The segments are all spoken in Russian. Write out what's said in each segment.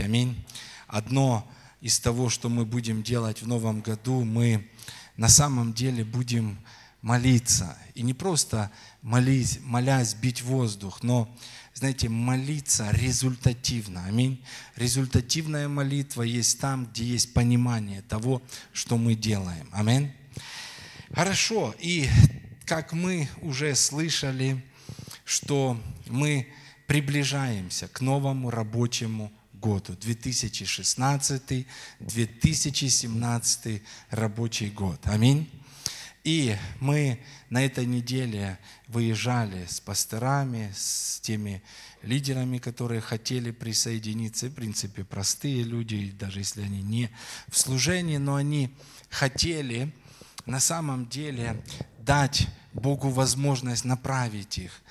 Аминь. Одно из того, что мы будем делать в новом году, мы на самом деле будем молиться. И не просто молить, молясь, бить воздух, но, знаете, молиться результативно. Аминь. Результативная молитва есть там, где есть понимание того, что мы делаем. Аминь. Хорошо. И как мы уже слышали, что мы приближаемся к новому рабочему году. 2016-2017 рабочий год. Аминь. И мы на этой неделе выезжали с пасторами, с теми лидерами, которые хотели присоединиться. В принципе, простые люди, даже если они не в служении, но они хотели на самом деле дать Богу возможность направить их,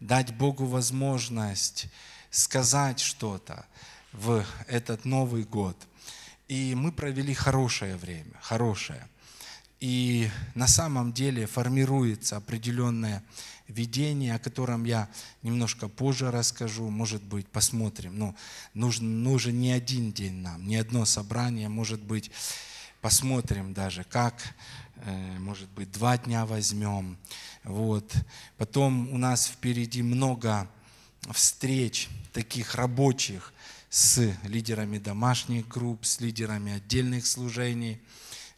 дать Богу возможность сказать что-то в этот Новый год. И мы провели хорошее время, хорошее. И на самом деле формируется определенное видение, о котором я немножко позже расскажу, может быть, посмотрим. Но нужен, нужен не один день нам, не одно собрание, может быть, посмотрим даже, как, э, может быть, два дня возьмем. Вот. Потом у нас впереди много встреч таких рабочих с лидерами домашних групп, с лидерами отдельных служений.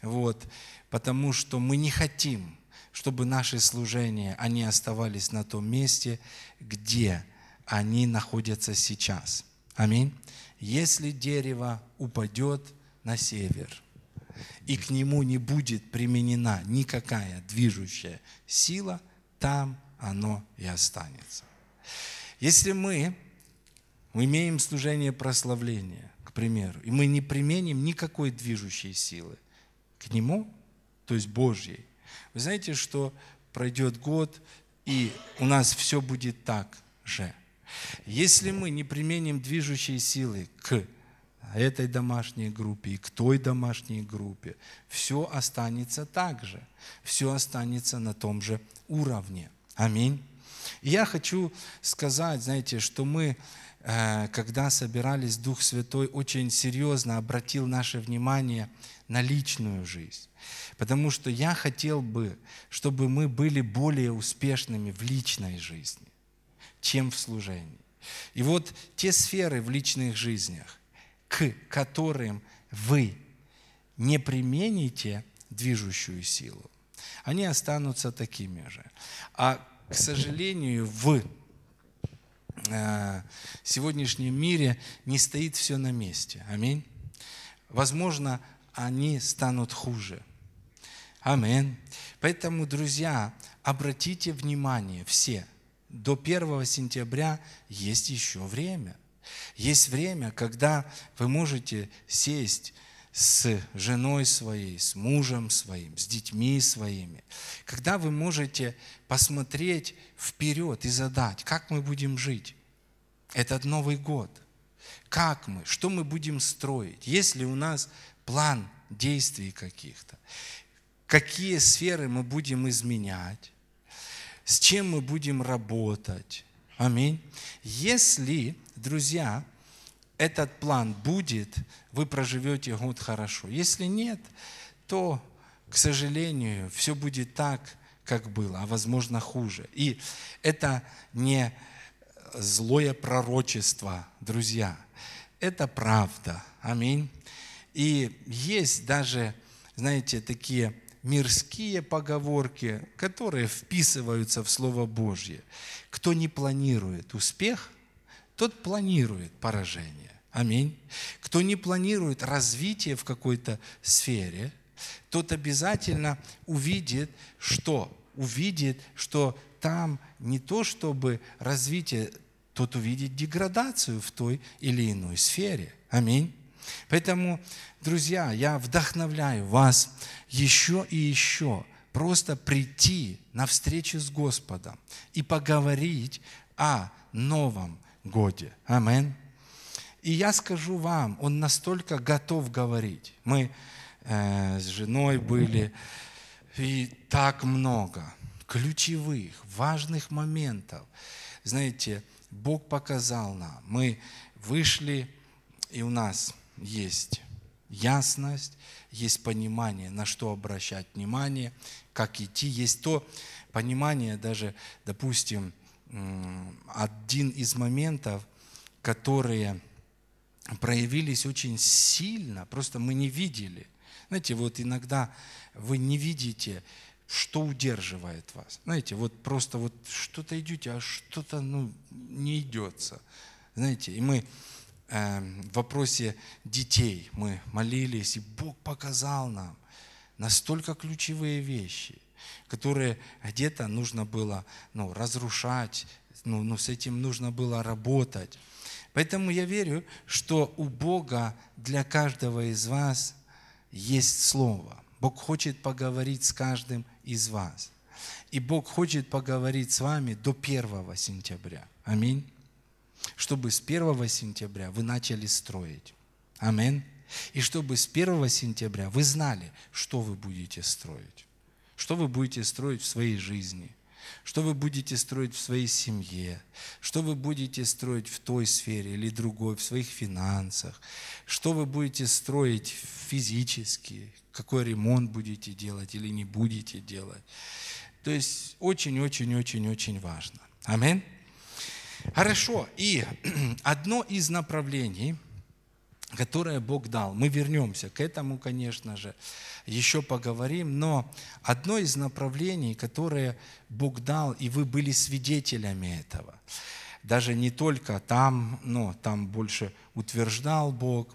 Вот потому что мы не хотим, чтобы наши служения, они оставались на том месте, где они находятся сейчас. Аминь. Если дерево упадет на север, и к нему не будет применена никакая движущая сила, там оно и останется. Если мы имеем служение прославления, к примеру, и мы не применим никакой движущей силы к нему, то есть Божьей. Вы знаете, что пройдет год, и у нас все будет так же. Если мы не применим движущие силы к этой домашней группе и к той домашней группе, все останется так же. Все останется на том же уровне. Аминь. И я хочу сказать, знаете, что мы, когда собирались, Дух Святой очень серьезно обратил наше внимание на личную жизнь. Потому что я хотел бы, чтобы мы были более успешными в личной жизни, чем в служении. И вот те сферы в личных жизнях, к которым вы не примените движущую силу, они останутся такими же. А, к сожалению, в э, сегодняшнем мире не стоит все на месте. Аминь. Возможно, они станут хуже. Аминь. Поэтому, друзья, обратите внимание все, до 1 сентября есть еще время. Есть время, когда вы можете сесть с женой своей, с мужем своим, с детьми своими, когда вы можете посмотреть вперед и задать, как мы будем жить этот Новый год, как мы, что мы будем строить, есть ли у нас план действий каких-то? Какие сферы мы будем изменять, с чем мы будем работать. Аминь. Если, друзья, этот план будет, вы проживете год хорошо. Если нет, то, к сожалению, все будет так, как было, а возможно хуже. И это не злое пророчество, друзья. Это правда. Аминь. И есть даже, знаете, такие мирские поговорки, которые вписываются в Слово Божье. Кто не планирует успех, тот планирует поражение. Аминь. Кто не планирует развитие в какой-то сфере, тот обязательно увидит, что увидит, что там не то, чтобы развитие, тот увидит деградацию в той или иной сфере. Аминь. Поэтому, друзья, я вдохновляю вас еще и еще просто прийти на встречу с Господом и поговорить о Новом годе. Амин. И я скажу вам, Он настолько готов говорить. Мы э, с женой были, и так много ключевых, важных моментов. Знаете, Бог показал нам. Мы вышли и у нас есть ясность, есть понимание, на что обращать внимание, как идти. Есть то понимание, даже, допустим, один из моментов, которые проявились очень сильно, просто мы не видели. Знаете, вот иногда вы не видите, что удерживает вас. Знаете, вот просто вот что-то идете, а что-то ну, не идется. Знаете, и мы э, в вопросе детей мы молились, и Бог показал нам настолько ключевые вещи, которые где-то нужно было ну, разрушать, ну, ну, с этим нужно было работать. Поэтому я верю, что у Бога для каждого из вас есть Слово. Бог хочет поговорить с каждым из вас. И Бог хочет поговорить с вами до 1 сентября. Аминь. Чтобы с 1 сентября вы начали строить. Аминь. И чтобы с 1 сентября вы знали, что вы будете строить. Что вы будете строить в своей жизни – что вы будете строить в своей семье, что вы будете строить в той сфере или другой, в своих финансах, что вы будете строить физически, какой ремонт будете делать или не будете делать. То есть очень-очень-очень-очень важно. Аминь. Хорошо. И одно из направлений – которое Бог дал. Мы вернемся к этому, конечно же, еще поговорим, но одно из направлений, которое Бог дал, и вы были свидетелями этого, даже не только там, но там больше утверждал Бог,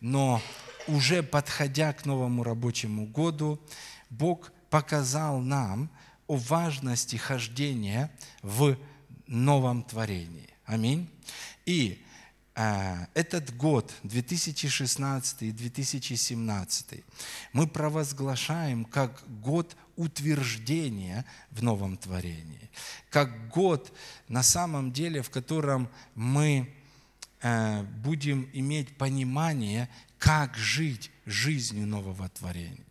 но уже подходя к новому рабочему году, Бог показал нам о важности хождения в новом творении. Аминь. И этот год, 2016 и 2017, мы провозглашаем как год утверждения в новом творении, как год на самом деле, в котором мы э, будем иметь понимание, как жить жизнью нового творения.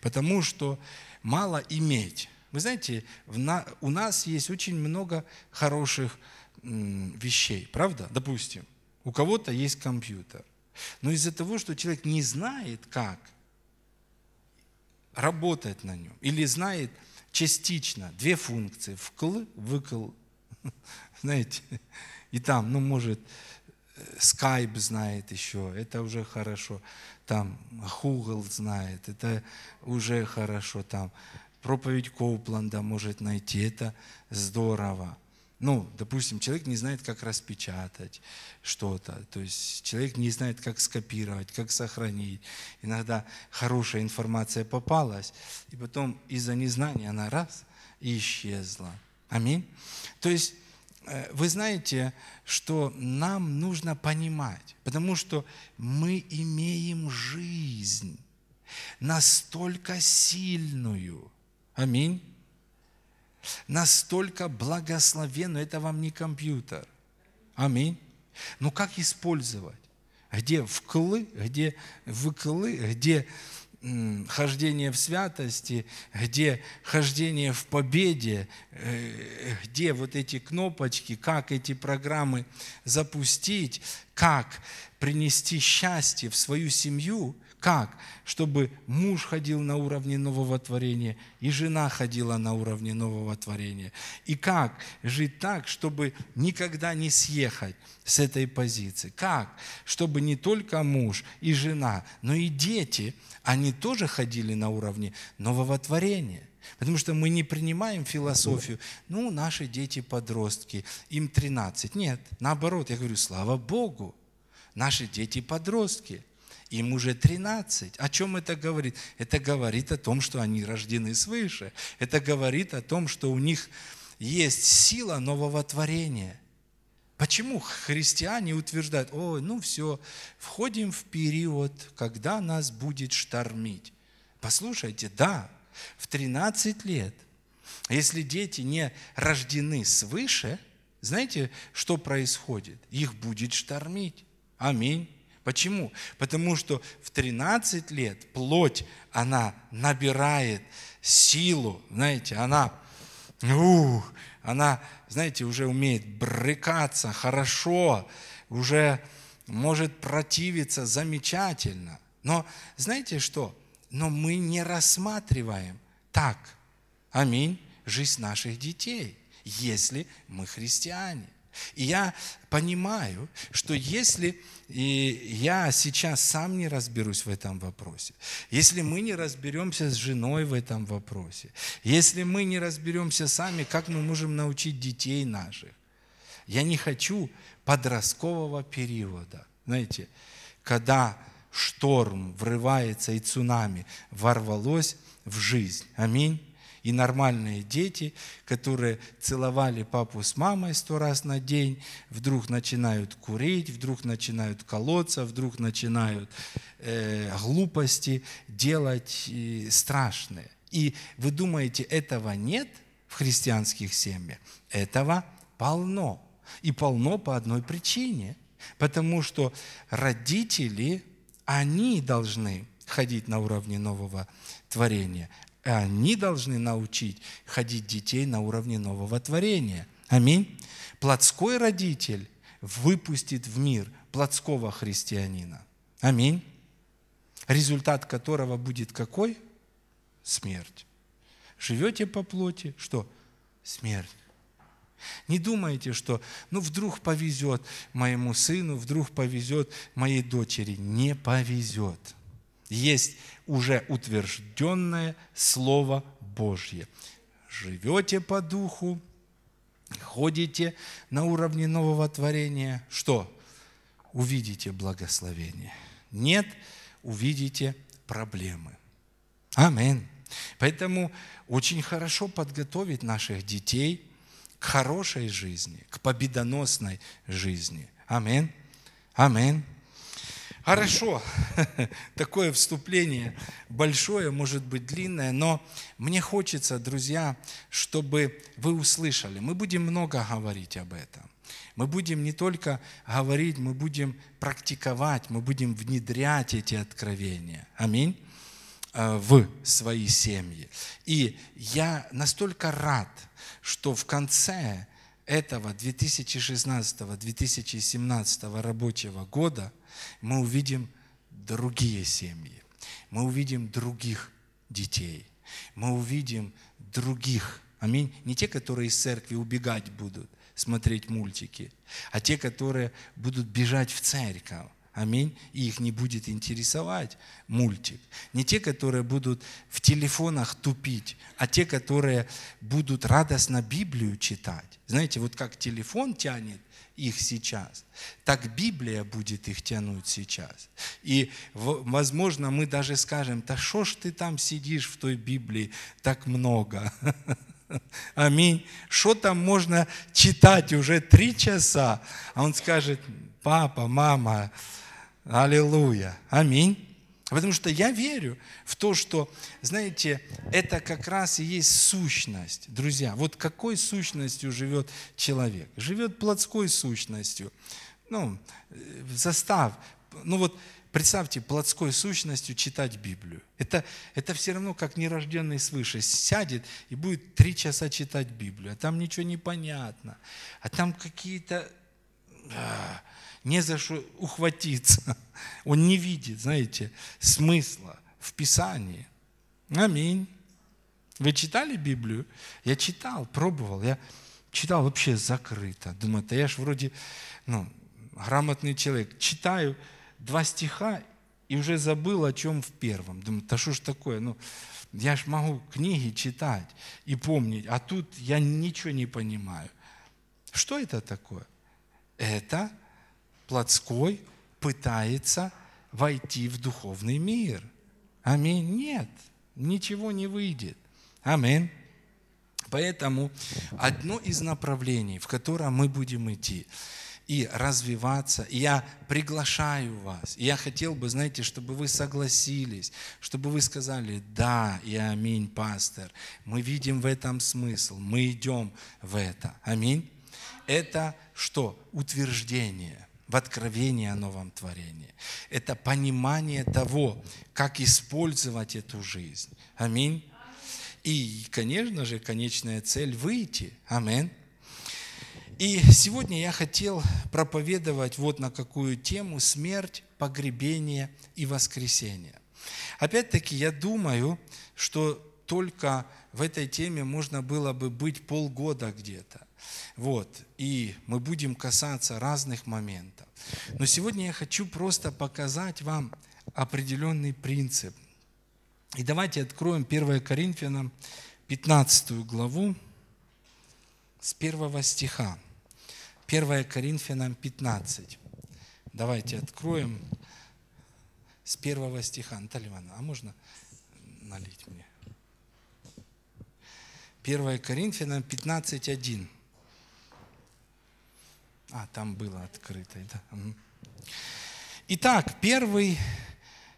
Потому что мало иметь. Вы знаете, у нас есть очень много хороших вещей, правда? Допустим, у кого-то есть компьютер. Но из-за того, что человек не знает, как работать на нем, или знает частично две функции, вкл, выкл, знаете, и там, ну, может, Skype знает еще, это уже хорошо, там Google знает, это уже хорошо, там проповедь Коупланда может найти, это здорово. Ну, допустим, человек не знает, как распечатать что-то, то есть человек не знает, как скопировать, как сохранить. Иногда хорошая информация попалась, и потом из-за незнания она раз и исчезла. Аминь. То есть э, вы знаете, что нам нужно понимать, потому что мы имеем жизнь настолько сильную. Аминь настолько благословенную. Это вам не компьютер. Аминь. Ну как использовать? Где вклы, где выклы, где хождение в святости, где хождение в победе, э, где вот эти кнопочки, как эти программы запустить, как принести счастье в свою семью – как? Чтобы муж ходил на уровне нового творения, и жена ходила на уровне нового творения. И как жить так, чтобы никогда не съехать с этой позиции? Как? Чтобы не только муж и жена, но и дети, они тоже ходили на уровне нового творения. Потому что мы не принимаем философию, ну, наши дети подростки, им 13. Нет, наоборот, я говорю, слава Богу, наши дети подростки – им уже 13. О чем это говорит? Это говорит о том, что они рождены свыше. Это говорит о том, что у них есть сила нового творения. Почему христиане утверждают, ой, ну все, входим в период, когда нас будет штормить. Послушайте, да, в 13 лет, если дети не рождены свыше, знаете, что происходит? Их будет штормить. Аминь. Почему? Потому что в 13 лет плоть, она набирает силу, знаете, она, ух, она, знаете, уже умеет брыкаться хорошо, уже может противиться замечательно. Но знаете что? Но мы не рассматриваем так, аминь, жизнь наших детей, если мы христиане. И я понимаю, что если и я сейчас сам не разберусь в этом вопросе, если мы не разберемся с женой в этом вопросе, если мы не разберемся сами, как мы можем научить детей наших, я не хочу подросткового периода, знаете, когда шторм врывается и цунами ворвалось в жизнь. Аминь и нормальные дети, которые целовали папу с мамой сто раз на день, вдруг начинают курить, вдруг начинают колоться, вдруг начинают э, глупости делать э, страшные. И вы думаете, этого нет в христианских семьях? Этого полно. И полно по одной причине. Потому что родители, они должны ходить на уровне нового творения. И они должны научить ходить детей на уровне нового творения. Аминь. Плотской родитель выпустит в мир плотского христианина. Аминь. Результат которого будет какой? Смерть. Живете по плоти, что? Смерть. Не думайте, что ну вдруг повезет моему сыну, вдруг повезет моей дочери. Не повезет. Есть уже утвержденное Слово Божье. Живете по духу, ходите на уровне нового творения. Что? Увидите благословение. Нет, увидите проблемы. Амин. Поэтому очень хорошо подготовить наших детей к хорошей жизни, к победоносной жизни. Амин. Амин. Хорошо, такое вступление большое, может быть длинное, но мне хочется, друзья, чтобы вы услышали. Мы будем много говорить об этом. Мы будем не только говорить, мы будем практиковать, мы будем внедрять эти откровения. Аминь э, в свои семьи. И я настолько рад, что в конце этого 2016-2017 рабочего года мы увидим другие семьи, мы увидим других детей, мы увидим других, аминь, не те, которые из церкви убегать будут, смотреть мультики, а те, которые будут бежать в церковь, Аминь. И их не будет интересовать мультик. Не те, которые будут в телефонах тупить, а те, которые будут радостно Библию читать. Знаете, вот как телефон тянет их сейчас, так Библия будет их тянуть сейчас. И, возможно, мы даже скажем, да что ж ты там сидишь в той Библии так много? Аминь. Что там можно читать уже три часа? А он скажет, папа, мама, Аллилуйя. Аминь. Потому что я верю в то, что, знаете, это как раз и есть сущность. Друзья, вот какой сущностью живет человек? Живет плотской сущностью. Ну, застав, ну вот представьте, плотской сущностью читать Библию. Это, это все равно как нерожденный свыше сядет и будет три часа читать Библию, а там ничего не понятно, а там какие-то... Не за что ухватиться. Он не видит, знаете, смысла в Писании. Аминь. Вы читали Библию? Я читал, пробовал. Я читал вообще закрыто. Думаю, да я ж вроде ну, грамотный человек. Читаю два стиха и уже забыл, о чем в первом. Думаю, да что ж такое? Ну, я ж могу книги читать и помнить, а тут я ничего не понимаю. Что это такое? Это плотской пытается войти в духовный мир. Аминь. Нет, ничего не выйдет. Аминь. Поэтому одно из направлений, в котором мы будем идти и развиваться, и я приглашаю вас, и я хотел бы, знаете, чтобы вы согласились, чтобы вы сказали, да, и аминь, пастор, мы видим в этом смысл, мы идем в это. Аминь. Это что? Утверждение в откровении о новом творении. Это понимание того, как использовать эту жизнь. Аминь. И, конечно же, конечная цель – выйти. Аминь. И сегодня я хотел проповедовать вот на какую тему смерть, погребение и воскресение. Опять-таки, я думаю, что только в этой теме можно было бы быть полгода где-то. Вот. И мы будем касаться разных моментов. Но сегодня я хочу просто показать вам определенный принцип. И давайте откроем 1 Коринфянам 15 главу с первого стиха. 1 Коринфянам 15. Давайте откроем с первого стиха. Наталья Ивановна, а можно налить мне? 1 Коринфянам 15.1. А, там было открыто. Да? Итак, первый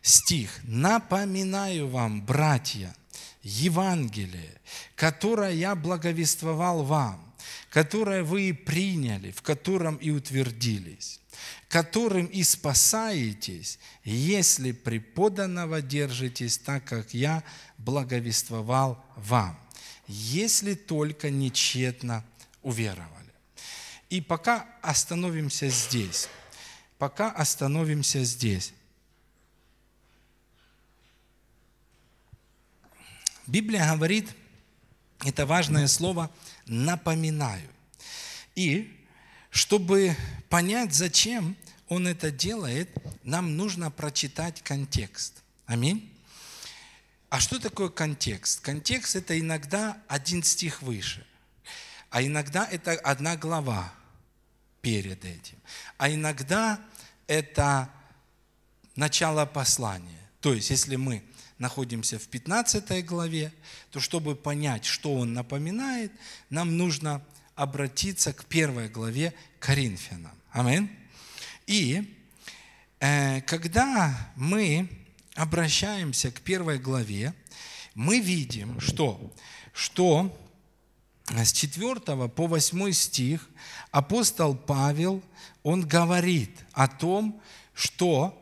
стих. «Напоминаю вам, братья, Евангелие, которое я благовествовал вам, которое вы и приняли, в котором и утвердились, которым и спасаетесь, если преподанного держитесь так, как я благовествовал вам, если только нечетно уверовали. И пока остановимся здесь, пока остановимся здесь. Библия говорит, это важное слово «напоминаю». И чтобы понять, зачем он это делает, нам нужно прочитать контекст. Аминь. А что такое контекст? Контекст – это иногда один стих выше, а иногда это одна глава перед этим, а иногда это начало послания. То есть, если мы находимся в 15 главе, то чтобы понять, что он напоминает, нам нужно обратиться к первой главе Коринфянам. Амин. И э, когда мы обращаемся к первой главе, мы видим, что, что с 4 по 8 стих апостол Павел, он говорит о том, что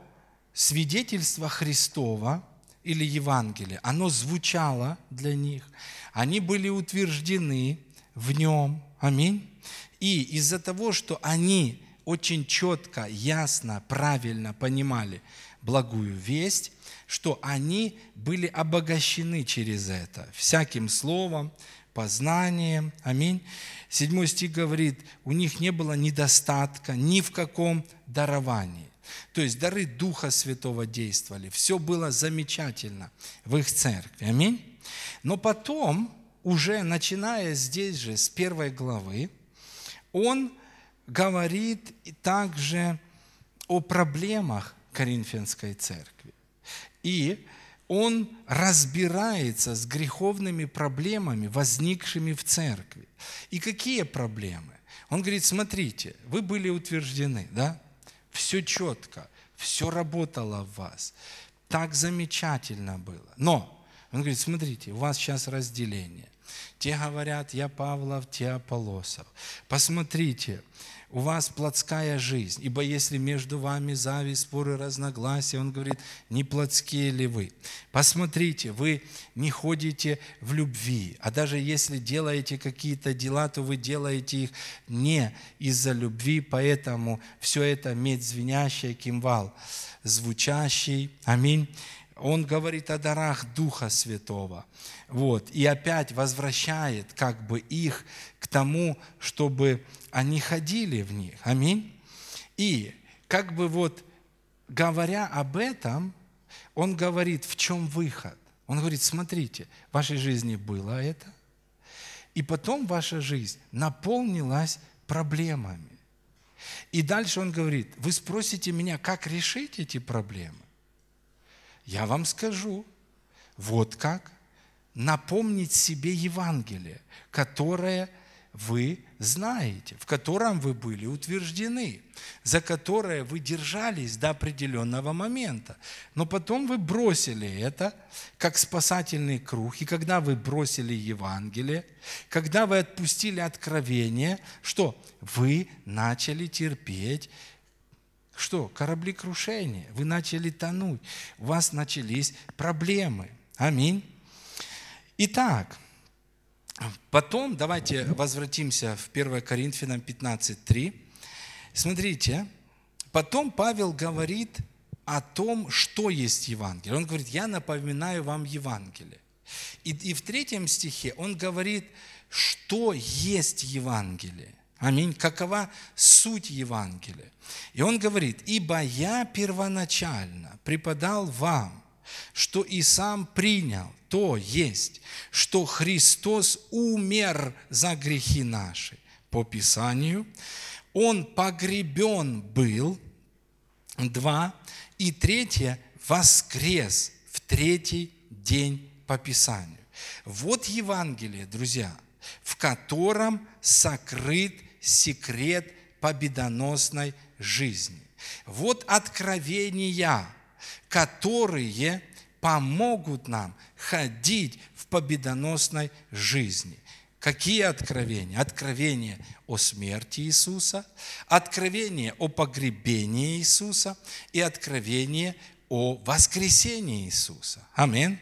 свидетельство Христова – или Евангелие, оно звучало для них, они были утверждены в нем. Аминь. И из-за того, что они очень четко, ясно, правильно понимали благую весть, что они были обогащены через это, всяким словом, познанием. Аминь. Седьмой стих говорит, у них не было недостатка ни в каком даровании. То есть дары Духа Святого действовали. Все было замечательно в их церкви. Аминь. Но потом, уже начиная здесь же, с первой главы, он говорит также о проблемах Коринфянской церкви. И он разбирается с греховными проблемами, возникшими в церкви. И какие проблемы? Он говорит, смотрите, вы были утверждены, да? все четко, все работало в вас. Так замечательно было. Но, он говорит, смотрите, у вас сейчас разделение. Те говорят, я Павлов, те Аполосов. Посмотрите, у вас плотская жизнь, ибо если между вами зависть, споры, разногласия, он говорит, не плотские ли вы? Посмотрите, вы не ходите в любви, а даже если делаете какие-то дела, то вы делаете их не из-за любви, поэтому все это медь звенящая, кимвал звучащий, аминь. Он говорит о дарах Духа Святого. Вот. И опять возвращает как бы их к тому, чтобы они ходили в них. Аминь. И как бы вот говоря об этом, он говорит, в чем выход. Он говорит, смотрите, в вашей жизни было это, и потом ваша жизнь наполнилась проблемами. И дальше он говорит, вы спросите меня, как решить эти проблемы? Я вам скажу, вот как. Напомнить себе Евангелие, которое вы знаете, в котором вы были утверждены, за которое вы держались до определенного момента. Но потом вы бросили это как спасательный круг. И когда вы бросили Евангелие, когда вы отпустили откровение, что? Вы начали терпеть что? Кораблекрушение. Вы начали тонуть. У вас начались проблемы. Аминь. Итак, Потом давайте возвратимся в 1 Коринфянам 15.3. Смотрите, потом Павел говорит о том, что есть Евангелие. Он говорит, я напоминаю вам Евангелие. И, и в третьем стихе он говорит, что есть Евангелие. Аминь. Какова суть Евангелия? И он говорит, ибо я первоначально преподал вам, что и сам принял, то есть, что Христос умер за грехи наши по Писанию, Он погребен был, два, и третье, воскрес в третий день по Писанию. Вот Евангелие, друзья, в котором сокрыт секрет победоносной жизни. Вот откровения, которые помогут нам ходить в победоносной жизни. Какие откровения? Откровения о смерти Иисуса, откровение о погребении Иисуса и откровение о воскресении Иисуса. Аминь.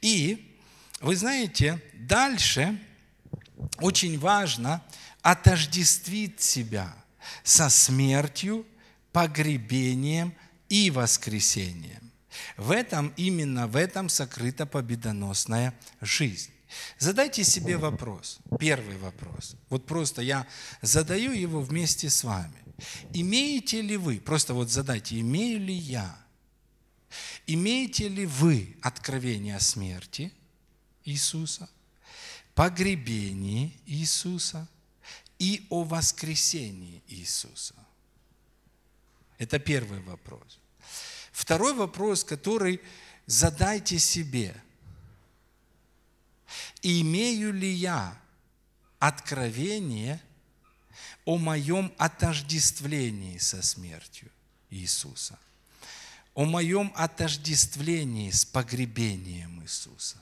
И вы знаете, дальше очень важно отождествить себя со смертью, погребением и воскресением. В этом, именно в этом сокрыта победоносная жизнь. Задайте себе вопрос, первый вопрос. Вот просто я задаю его вместе с вами. Имеете ли вы, просто вот задайте, имею ли я, имеете ли вы откровение о смерти Иисуса, погребении Иисуса и о воскресении Иисуса? Это первый вопрос. Второй вопрос, который задайте себе. Имею ли я откровение о моем отождествлении со смертью Иисуса? О моем отождествлении с погребением Иисуса?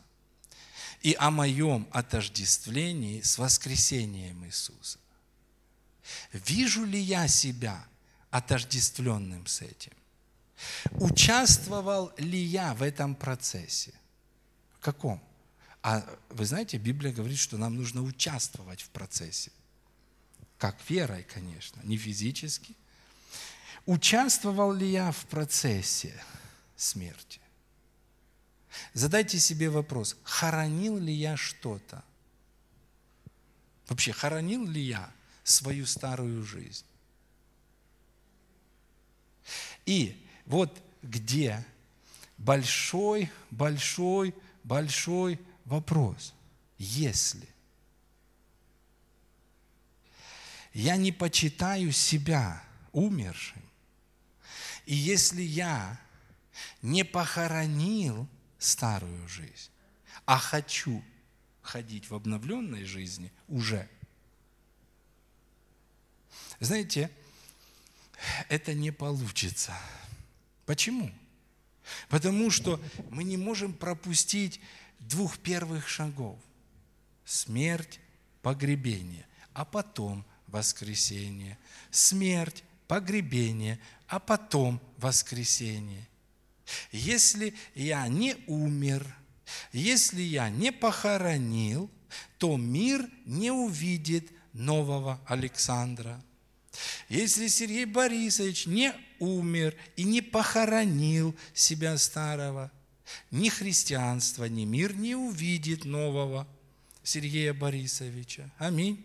И о моем отождествлении с воскресением Иисуса? Вижу ли я себя отождествленным с этим? Участвовал ли я в этом процессе? Каком? А вы знаете, Библия говорит, что нам нужно участвовать в процессе. Как верой, конечно, не физически. Участвовал ли я в процессе смерти? Задайте себе вопрос, хоронил ли я что-то? Вообще, хоронил ли я свою старую жизнь? И вот где большой, большой, большой вопрос. Если я не почитаю себя умершим, и если я не похоронил старую жизнь, а хочу ходить в обновленной жизни уже, знаете, это не получится. Почему? Потому что мы не можем пропустить двух первых шагов. Смерть, погребение, а потом воскресение. Смерть, погребение, а потом воскресение. Если я не умер, если я не похоронил, то мир не увидит нового Александра. Если Сергей Борисович не умер и не похоронил себя старого, ни христианство, ни мир не увидит нового Сергея Борисовича. Аминь.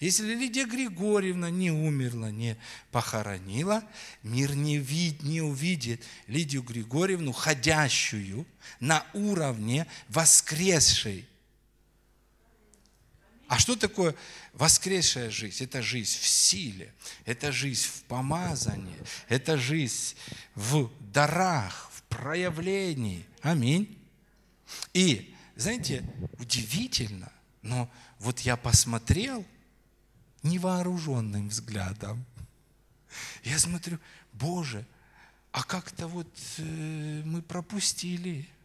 Если Лидия Григорьевна не умерла, не похоронила, мир не, вид, не увидит Лидию Григорьевну, ходящую на уровне воскресшей а что такое воскресшая жизнь? Это жизнь в силе, это жизнь в помазании, это жизнь в дарах, в проявлении. Аминь. И, знаете, удивительно, но вот я посмотрел невооруженным взглядом. Я смотрю, Боже, а как-то вот э, мы пропустили –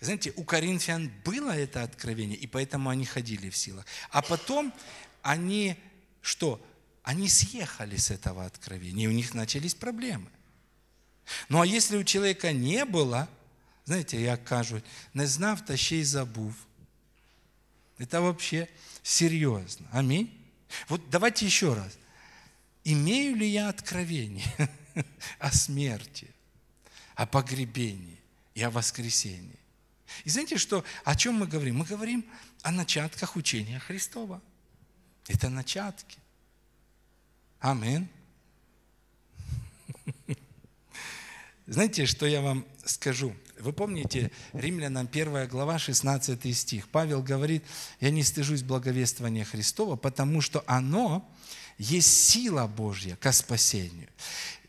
знаете, у коринфян было это откровение, и поэтому они ходили в силах. А потом они что? Они съехали с этого откровения, и у них начались проблемы. Ну а если у человека не было Знаєте, як кажуть, не знав, та ще й забув. Это вообще серьезно. Аминь. Вот давайте еще раз. Имею ли я откровение о смерти, о погребении и о воскресении? И знаете, что, о чем мы говорим? Мы говорим о начатках учения Христова. Это начатки. Аминь. Знаете, что я вам скажу? Вы помните, Римлянам 1 глава, 16 стих. Павел говорит, я не стыжусь благовествования Христова, потому что оно есть сила Божья ко спасению.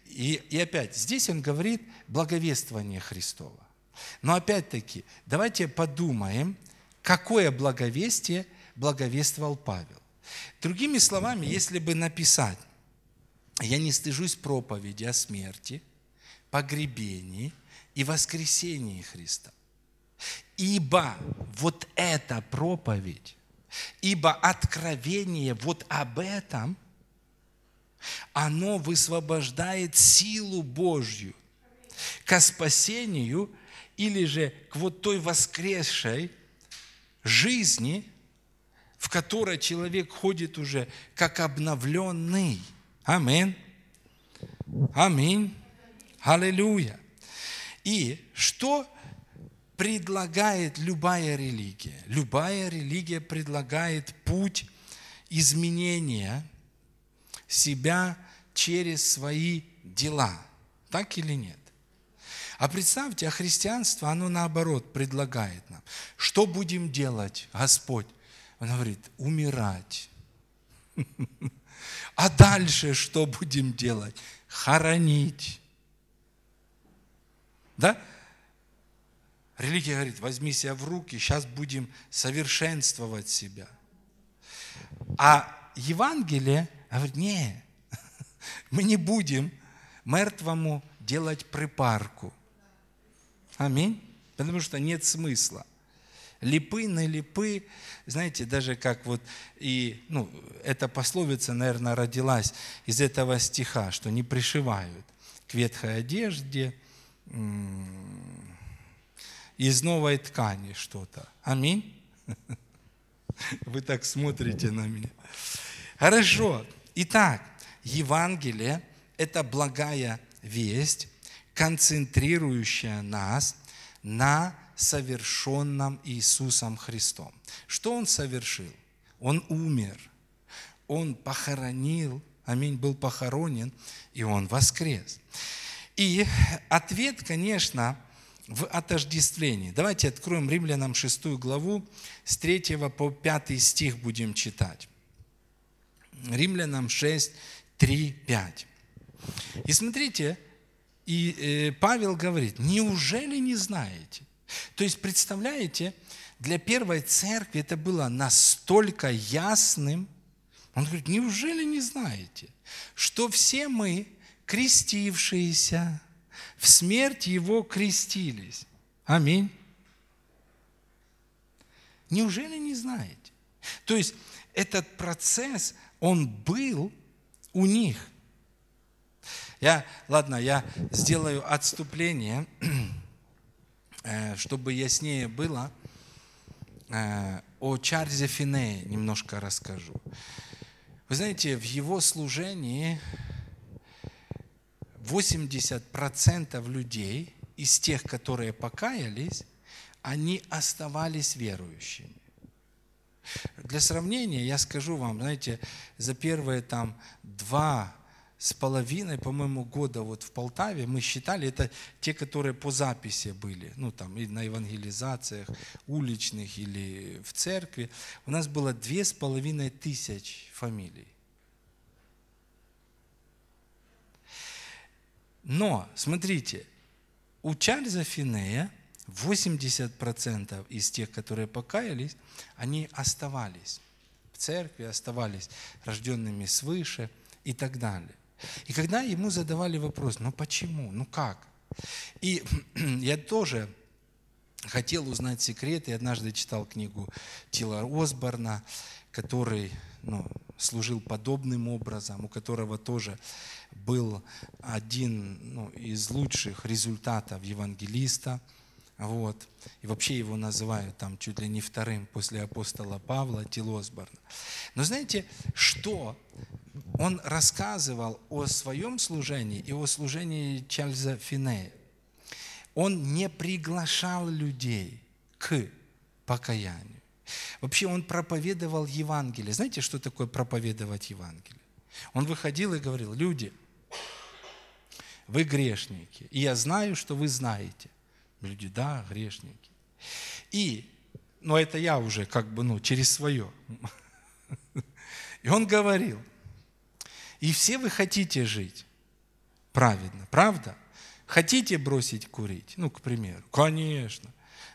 И, и опять, здесь он говорит благовествование Христова. Но опять-таки, давайте подумаем, какое благовестие благовествовал Павел. Другими словами, если бы написать, я не стыжусь проповеди о смерти, погребении и воскресении Христа. Ибо вот эта проповедь, ибо откровение вот об этом, оно высвобождает силу Божью к спасению или же к вот той воскресшей жизни, в которой человек ходит уже как обновленный. Аминь. Аминь. Аллилуйя. И что предлагает любая религия? Любая религия предлагает путь изменения себя через свои дела. Так или нет? А представьте, а христианство, оно наоборот предлагает нам. Что будем делать, Господь? Он говорит, умирать. А дальше что будем делать? Хоронить. Да? Религия говорит, возьми себя в руки, сейчас будем совершенствовать себя. А Евангелие говорит, не, мы не будем мертвому делать припарку. Аминь. Потому что нет смысла. Липы на липы, знаете, даже как вот и, ну, эта пословица, наверное, родилась из этого стиха, что не пришивают к ветхой одежде из новой ткани что-то. Аминь. Вы так смотрите на меня. Хорошо. Итак, Евангелие – это благая весть, концентрирующая нас на совершенном Иисусом Христом. Что Он совершил? Он умер, Он похоронил, аминь, был похоронен, и Он воскрес. И ответ, конечно, в отождествлении. Давайте откроем Римлянам 6 главу, с 3 по 5 стих будем читать. Римлянам 6, 3, 5. И смотрите, и э, Павел говорит, неужели не знаете? То есть, представляете, для первой церкви это было настолько ясным. Он говорит, неужели не знаете, что все мы, крестившиеся, в смерть Его крестились. Аминь. Неужели не знаете? То есть этот процесс, он был у них – я, ладно, я сделаю отступление, э, чтобы яснее было. Э, о Чарльзе Финее немножко расскажу. Вы знаете, в его служении 80% людей из тех, которые покаялись, они оставались верующими. Для сравнения я скажу вам, знаете, за первые там два с половиной, по-моему, года вот в Полтаве мы считали, это те, которые по записи были, ну там и на евангелизациях уличных или в церкви, у нас было две с половиной тысяч фамилий. Но, смотрите, у Чарльза Финея 80% из тех, которые покаялись, они оставались в церкви, оставались рожденными свыше и так далее. И когда ему задавали вопрос, ну почему, ну как? И я тоже хотел узнать секреты. Я однажды читал книгу Тила Осборна, который ну, служил подобным образом, у которого тоже был один ну, из лучших результатов евангелиста Вот. И вообще его называют там чуть ли не вторым после апостола Павла, Тилосборна. Но знаете, что он рассказывал о своем служении и о служении Чарльза Финея? Он не приглашал людей к покаянию. Вообще он проповедовал Евангелие. Знаете, что такое проповедовать Евангелие? Он выходил и говорил, люди, вы грешники, и я знаю, что вы знаете. Люди, да, грешники. И, но это я уже как бы, ну, через свое. И он говорил, и все вы хотите жить праведно, правда? Хотите бросить курить? Ну, к примеру. Конечно.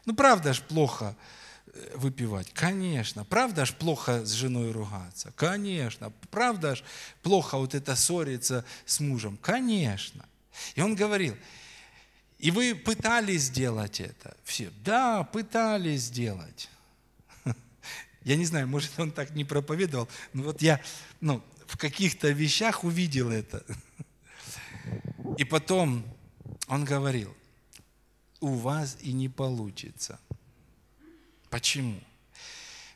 Ну, правда ж плохо э, выпивать? Конечно. Правда ж плохо с женой ругаться? Конечно. Правда ж плохо вот это ссориться с мужем? Конечно. И он говорил, и вы пытались сделать это? Все, да, пытались сделать. Я не знаю, может, он так не проповедовал, но вот я ну, в каких-то вещах увидел это. И потом он говорил, у вас и не получится. Почему?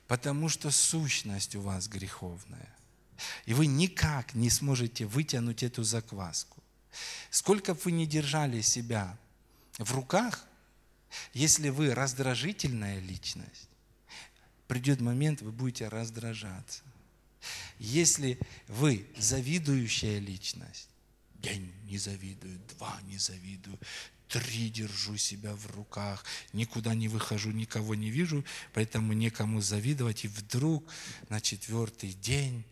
Потому что сущность у вас греховная. И вы никак не сможете вытянуть эту закваску. Сколько бы вы не держали себя в руках, если вы раздражительная личность, придет момент, вы будете раздражаться. Если вы завидующая личность, я не завидую, два не завидую, три держу себя в руках, никуда не выхожу, никого не вижу, поэтому некому завидовать. И вдруг на четвертый день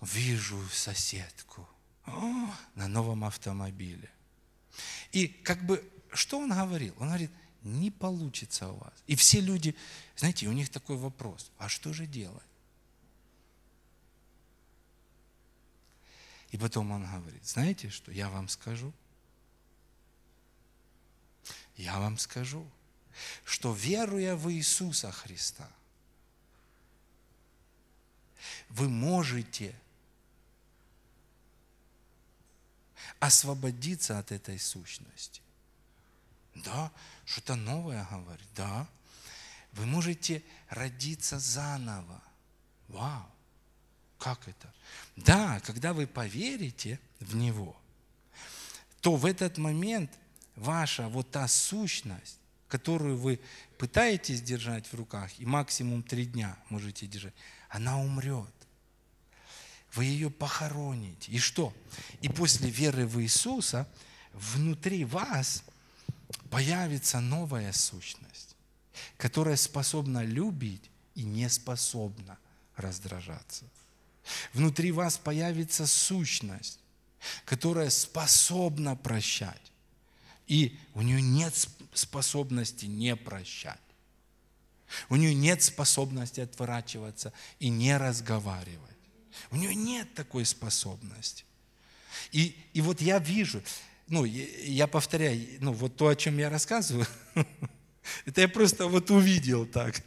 вижу соседку на новом автомобиле. И как бы что он говорил? Он говорит, не получится у вас. И все люди, знаете, у них такой вопрос, а что же делать? И потом он говорит, знаете что, я вам скажу. Я вам скажу, что веруя в Иисуса Христа, вы можете освободиться от этой сущности. Да, что-то новое говорит. Да. Вы можете родиться заново. Вау. Как это? Да, когда вы поверите в Него, то в этот момент ваша вот та сущность, которую вы пытаетесь держать в руках, и максимум три дня можете держать, она умрет. Вы ее похороните. И что? И после веры в Иисуса внутри вас появится новая сущность, которая способна любить и не способна раздражаться. Внутри вас появится сущность, которая способна прощать. И у нее нет способности не прощать. У нее нет способности отворачиваться и не разговаривать. У нее нет такой способности. И, и вот я вижу, ну, я повторяю, ну, вот то, о чем я рассказываю, это я просто вот увидел так.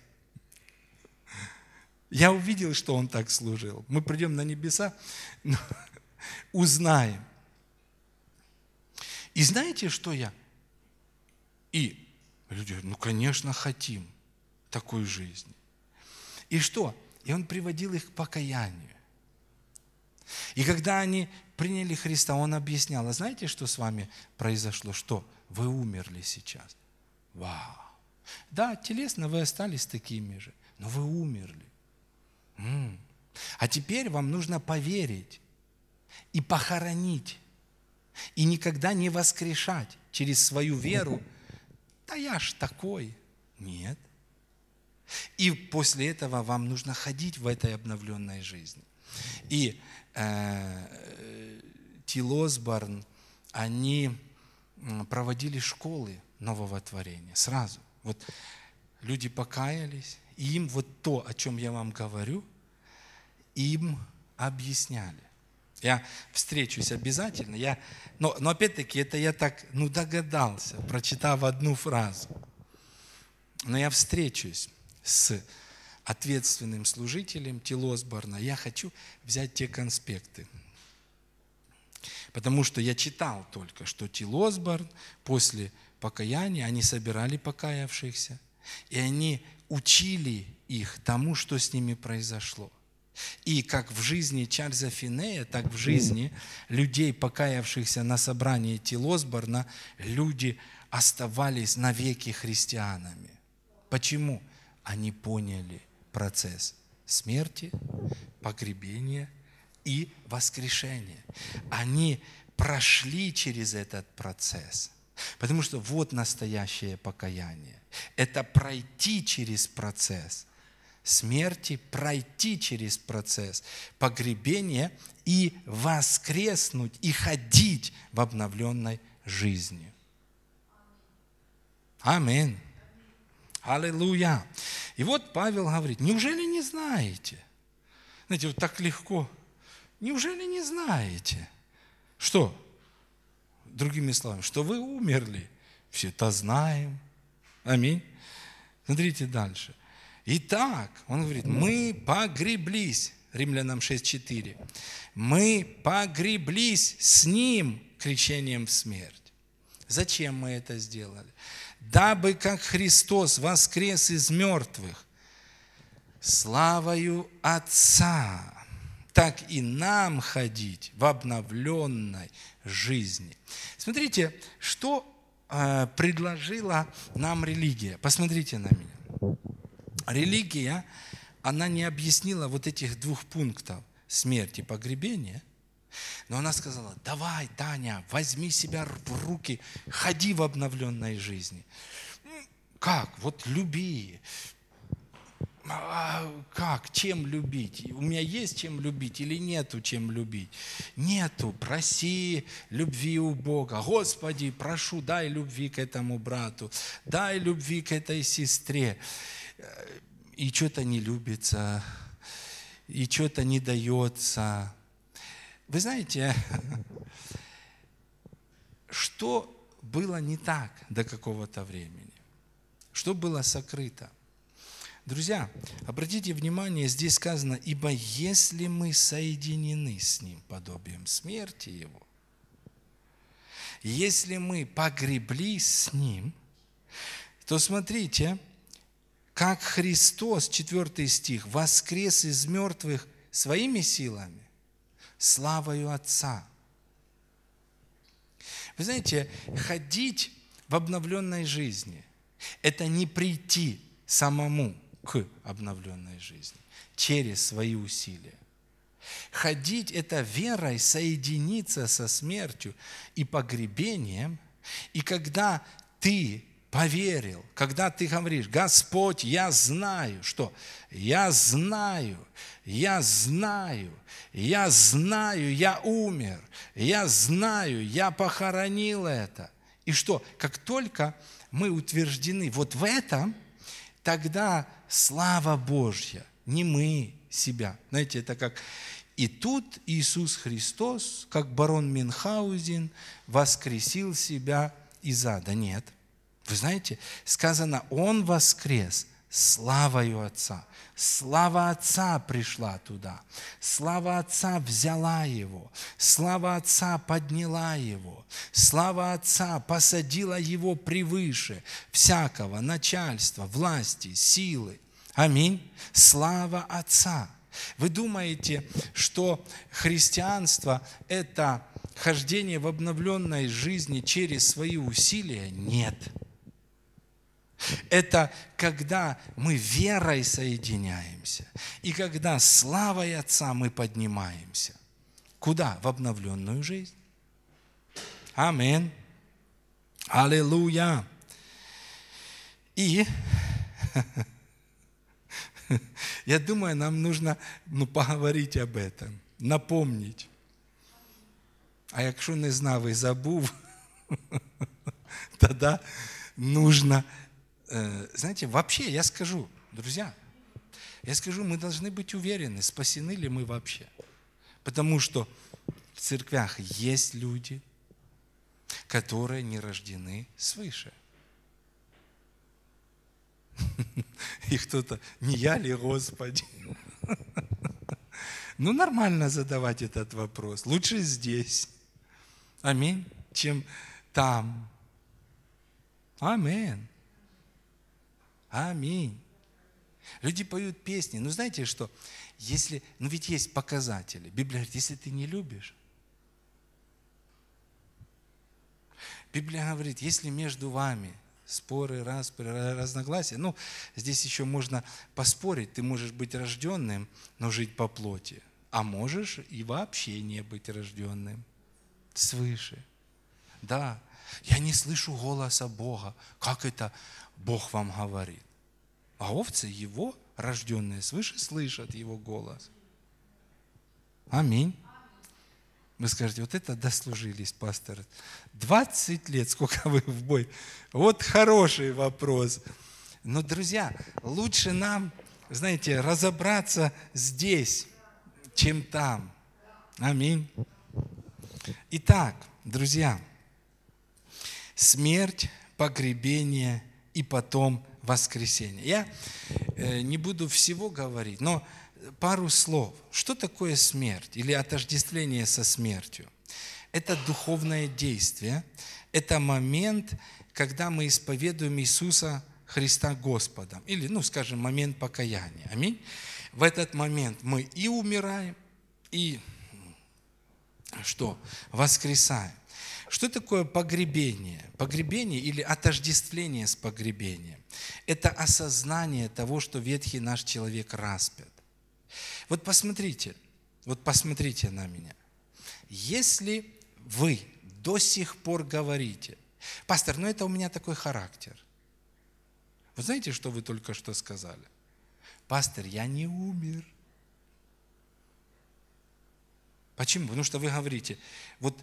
Я увидел, что он так служил. Мы придем на небеса, узнаем. И знаете, что я? И люди говорят, ну, конечно, хотим такой жизни. И что? И он приводил их к покаянию. И когда они приняли Христа, Он объяснял, а знаете, что с вами произошло? Что? Вы умерли сейчас. Вау! Да, телесно вы остались такими же, но вы умерли. А теперь вам нужно поверить и похоронить, и никогда не воскрешать через свою веру. Да я ж такой. Нет. И после этого вам нужно ходить в этой обновленной жизни. И э, Тилосборн, они проводили школы нового творения сразу. Вот люди покаялись, и им вот то, о чем я вам говорю, им объясняли. Я встречусь обязательно. Я, но, но опять-таки, это я так ну, догадался, прочитав одну фразу. Но я встречусь с ответственным служителем Тилосборна, я хочу взять те конспекты. Потому что я читал только, что Тилосборн после покаяния, они собирали покаявшихся, и они учили их тому, что с ними произошло. И как в жизни Чарльза Финея, так в жизни людей, покаявшихся на собрании Тилосборна, люди оставались навеки христианами. Почему? Они поняли процесс смерти, погребения и воскрешения. Они прошли через этот процесс. Потому что вот настоящее покаяние. Это пройти через процесс смерти, пройти через процесс погребения и воскреснуть, и ходить в обновленной жизни. Аминь. Аллилуйя. И вот Павел говорит, неужели не знаете? Знаете, вот так легко. Неужели не знаете? Что? Другими словами, что вы умерли. Все это знаем. Аминь. Смотрите дальше. Итак, он говорит, мы погреблись. Римлянам 6.4. Мы погреблись с Ним крещением в смерть. Зачем мы это сделали? Дабы, как Христос воскрес из мертвых, славою Отца, так и нам ходить в обновленной жизни. Смотрите, что предложила нам религия. Посмотрите на меня. Религия, она не объяснила вот этих двух пунктов смерти, погребения, но она сказала, давай, Таня, возьми себя в руки, ходи в обновленной жизни. Как? Вот люби, а, как, чем любить? У меня есть чем любить или нету чем любить? Нету, проси любви у Бога. Господи, прошу, дай любви к этому брату, дай любви к этой сестре. И что-то не любится, и что-то не дается. Вы знаете, что было не так до какого-то времени? Что было сокрыто? Друзья, обратите внимание, здесь сказано, ибо если мы соединены с Ним подобием смерти Его, если мы погреблись с Ним, то смотрите, как Христос, 4 стих, воскрес из мертвых своими силами, славою Отца. Вы знаете, ходить в обновленной жизни – это не прийти самому – к обновленной жизни через свои усилия. Ходить – это верой соединиться со смертью и погребением. И когда ты поверил, когда ты говоришь, Господь, я знаю, что? Я знаю, я знаю, я знаю, я умер, я знаю, я похоронил это. И что? Как только мы утверждены вот в этом, тогда слава Божья, не мы себя. Знаете, это как и тут Иисус Христос, как барон Минхаузен, воскресил себя из ада. Нет. Вы знаете, сказано, Он воскрес славою Отца. Слава Отца пришла туда. Слава Отца взяла его. Слава Отца подняла его. Слава Отца посадила его превыше всякого начальства, власти, силы. Аминь. Слава Отца. Вы думаете, что христианство – это хождение в обновленной жизни через свои усилия? Нет. Это когда мы верой соединяемся, и когда славой Отца мы поднимаемся. Куда? В обновленную жизнь. Амин. Аллилуйя. И я думаю, нам нужно ну, поговорить об этом, напомнить. А якщо не знав і забув, тогда нужно знаете, вообще я скажу, друзья, я скажу, мы должны быть уверены, спасены ли мы вообще. Потому что в церквях есть люди, которые не рождены свыше. И кто-то, не я ли, Господи? Ну, нормально задавать этот вопрос. Лучше здесь. Аминь, чем там. Аминь. Аминь. Люди поют песни. Ну, знаете что? Если, ну ведь есть показатели. Библия говорит, если ты не любишь, Библия говорит, если между вами споры, распри, разногласия, ну, здесь еще можно поспорить, ты можешь быть рожденным, но жить по плоти, а можешь и вообще не быть рожденным свыше. Да, я не слышу голоса Бога. Как это Бог вам говорит? А овцы его, рожденные свыше, слышат его голос. Аминь. Вы скажете, вот это дослужились, пастор. 20 лет, сколько вы в бой. Вот хороший вопрос. Но, друзья, лучше нам, знаете, разобраться здесь, чем там. Аминь. Итак, друзья, смерть, погребение и потом воскресение. Я э, не буду всего говорить, но пару слов. Что такое смерть или отождествление со смертью? Это духовное действие, это момент, когда мы исповедуем Иисуса Христа Господом, или, ну, скажем, момент покаяния. Аминь. В этот момент мы и умираем, и что? Воскресаем. Что такое погребение? Погребение или отождествление с погребением – это осознание того, что ветхий наш человек распят. Вот посмотрите, вот посмотрите на меня. Если вы до сих пор говорите, пастор, ну это у меня такой характер. Вы знаете, что вы только что сказали? Пастор, я не умер. Почему? Потому что вы говорите, вот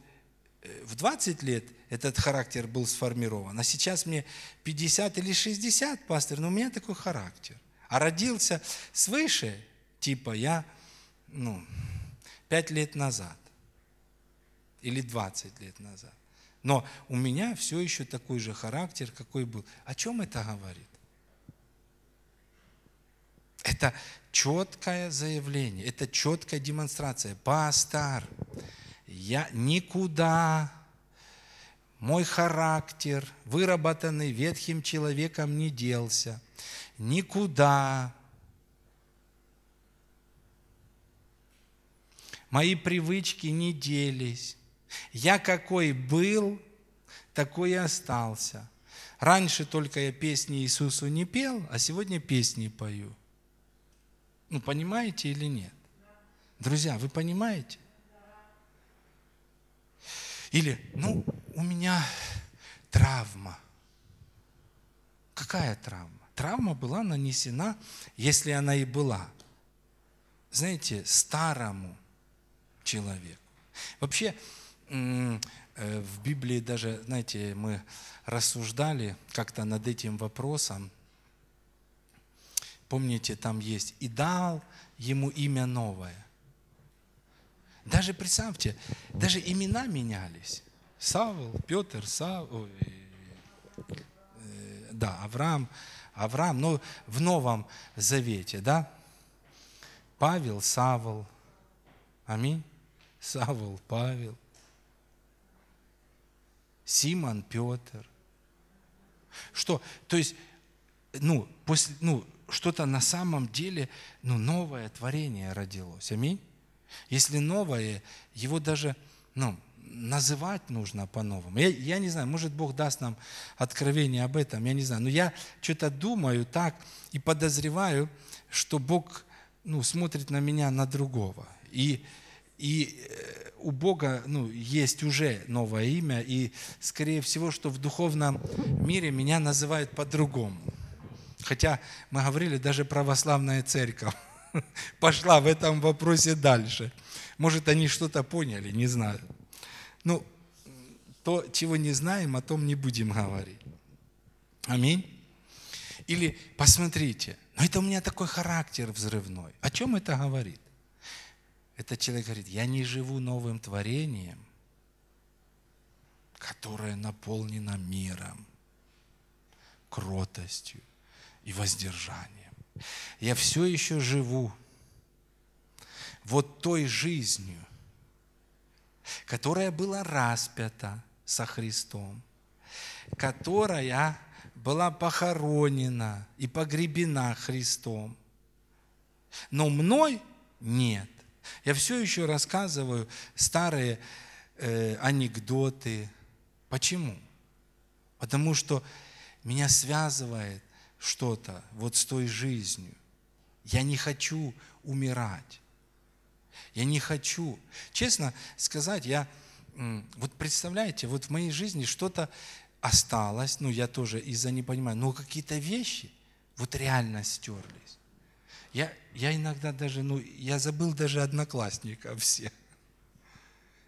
в 20 лет этот характер был сформирован, а сейчас мне 50 или 60, пастор, но у меня такой характер. А родился свыше, типа я, ну, 5 лет назад или 20 лет назад. Но у меня все еще такой же характер, какой был. О чем это говорит? Это четкое заявление, это четкая демонстрация. Пастор, я никуда, мой характер, выработанный ветхим человеком, не делся. Никуда. Мои привычки не делись. Я какой был, такой и остался. Раньше только я песни Иисусу не пел, а сегодня песни пою. Ну, понимаете или нет? Друзья, вы понимаете? Или, ну, у меня травма. Какая травма? Травма была нанесена, если она и была, знаете, старому человеку. Вообще, э, в Библии даже, знаете, мы рассуждали как-то над этим вопросом, Помните, там есть «и дал ему имя новое». Даже представьте, даже имена менялись. Савл, Петр, Савл, э, да, Авраам, Авраам, но в Новом Завете, да? Павел, Савл, аминь. Савл, Павел. Симон, Петр. Что? То есть, ну, после, ну, что-то на самом деле, ну, новое творение родилось. Аминь. Если новое, его даже, ну, называть нужно по-новому. Я, я не знаю, может Бог даст нам откровение об этом, я не знаю. Но я что-то думаю так и подозреваю, что Бог ну, смотрит на меня на другого. И, и э, у Бога ну, есть уже новое имя, и скорее всего, что в духовном мире меня называют по-другому. Хотя мы говорили, даже православная церковь пошла в этом вопросе дальше. Может, они что-то поняли, не знаю. Ну, то, чего не знаем, о том не будем говорить. Аминь. Или посмотрите, но это у меня такой характер взрывной. О чем это говорит? Этот человек говорит, я не живу новым творением, которое наполнено миром, кротостью, и воздержанием. Я все еще живу вот той жизнью, которая была распята со Христом. которая была похоронена и погребена Христом. Но мной нет. Я все еще рассказываю старые э, анекдоты. Почему? Потому что меня связывает что-то вот с той жизнью. Я не хочу умирать. Я не хочу. Честно сказать, я, вот представляете, вот в моей жизни что-то осталось, ну я тоже из-за не понимаю, но какие-то вещи вот реально стерлись. Я, я иногда даже, ну, я забыл даже одноклассника все.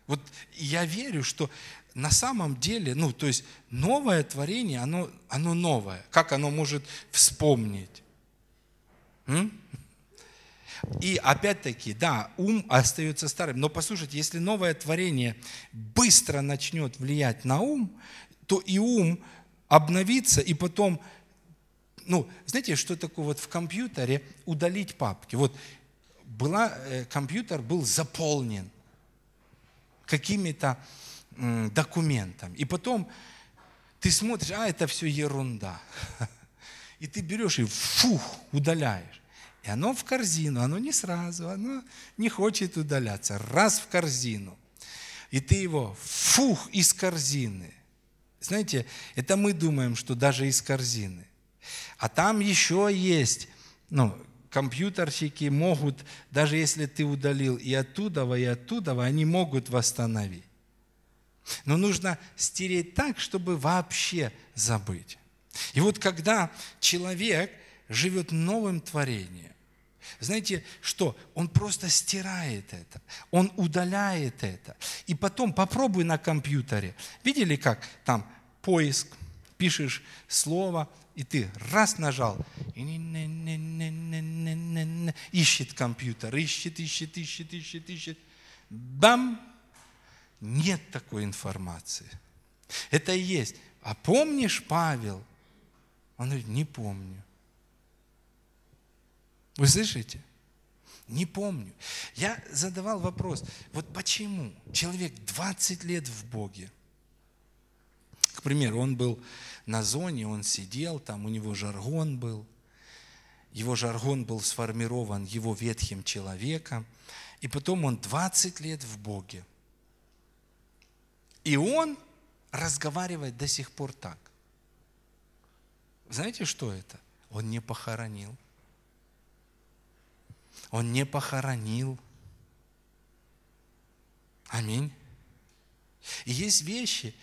Вот я верю, что на самом деле, ну, то есть новое творение, оно, оно новое. Как оно может вспомнить? М? И опять-таки, да, ум остается старым. Но послушайте, если новое творение быстро начнет влиять на ум, то и ум обновится, и потом, ну, знаете, что такое вот в компьютере удалить папки? Вот была, э, компьютер был заполнен какими-то документами. И потом ты смотришь, а это все ерунда. И ты берешь и фух, удаляешь. И оно в корзину, оно не сразу, оно не хочет удаляться. Раз в корзину. И ты его фух из корзины. Знаете, это мы думаем, что даже из корзины. А там еще есть, ну, компьютерщики могут, даже если ты удалил и оттуда, и оттуда, они могут восстановить. Но нужно стереть так, чтобы вообще забыть. И вот когда человек живет новым творением, знаете что? Он просто стирает это, он удаляет это. И потом попробуй на компьютере. Видели, как там поиск, пишешь слово, и ты раз нажал, ищет компьютер, ищет, ищет, ищет, ищет, ищет. Бам! Нет такой информации. Это и есть. А помнишь, Павел? Он говорит, не помню. Вы слышите? Не помню. Я задавал вопрос, вот почему человек 20 лет в Боге, к примеру, он был на зоне, он сидел, там у него жаргон был, его жаргон был сформирован его ветхим человеком, и потом он 20 лет в Боге. И он разговаривает до сих пор так. Знаете, что это? Он не похоронил. Он не похоронил. Аминь. И есть вещи,